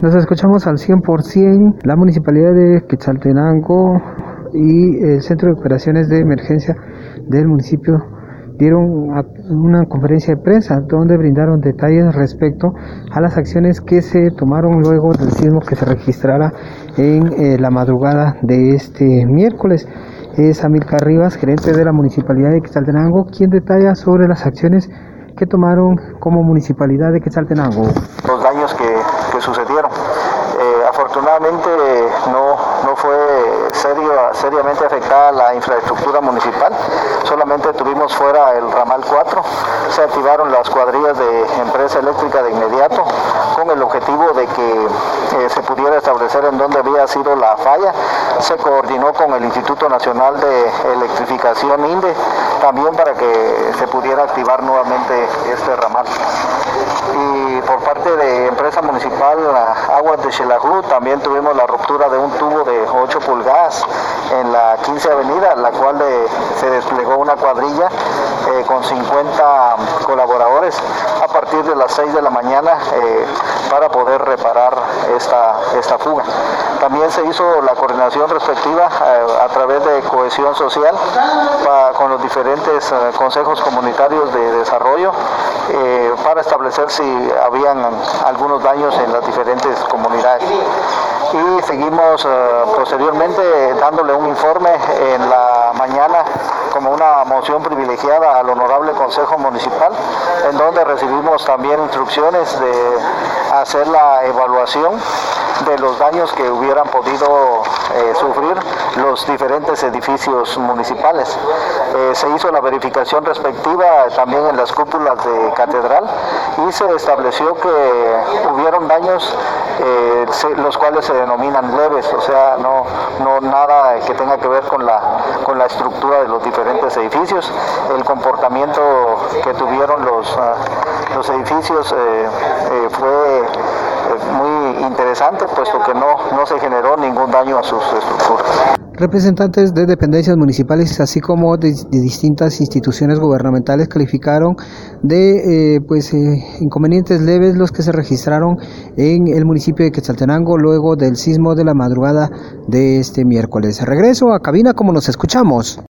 Nos escuchamos al 100% la Municipalidad de Quetzaltenango y el Centro de Operaciones de Emergencia del municipio dieron una conferencia de prensa donde brindaron detalles respecto a las acciones que se tomaron luego del sismo que se registrara en eh, la madrugada de este miércoles. Es Amilcar Rivas, gerente de la Municipalidad de Quetzaltenango, quien detalla sobre las acciones que tomaron como Municipalidad de Quetzaltenango. Que, sucedieron. Eh, afortunadamente no, no fue seriamente afectada la infraestructura municipal, solamente tuvimos fuera el ramal 4, se activaron las cuadrillas de empresa eléctrica de inmediato con el objetivo de que eh, se pudiera establecer en dónde había sido la falla, se coordinó con el Instituto Nacional de Electrificación INDE también para que se pudiera activar nuevamente este ramal. Y por parte de empresa municipal Aguas de Xelajú. También tuvimos la ruptura de un tubo de 8 pulgadas en la 15 Avenida, la cual se desplegó una cuadrilla eh, con 50 colaboradores a partir de las 6 de la mañana eh, para poder reparar esta, esta fuga. También se hizo la coordinación respectiva a través de cohesión social con los diferentes consejos comunitarios de desarrollo para establecer si habían algunos daños en las diferentes comunidades y seguimos posteriormente dándole un informe en la mañana como una moción privilegiada al Honorable Consejo Municipal, en donde recibimos también instrucciones de hacer la evaluación de los daños que hubieran podido eh, sufrir los diferentes edificios municipales. Eh, se hizo la verificación respectiva también en las cúpulas de catedral y se estableció que hubieron daños eh, los cuales se denominan leves, o sea, no, no nada que tenga que ver con la, con la estructura de los diferentes edificios. El comportamiento que tuvieron los, uh, los edificios fue muy interesante, puesto que no, no se generó ningún daño a sus estructuras. Representantes de dependencias municipales, así como de, distintas instituciones gubernamentales, calificaron de eh, pues, eh, inconvenientes leves los que se registraron en el municipio de Quetzaltenango luego del sismo de la madrugada de este miércoles. Regreso a cabina como nos escuchamos.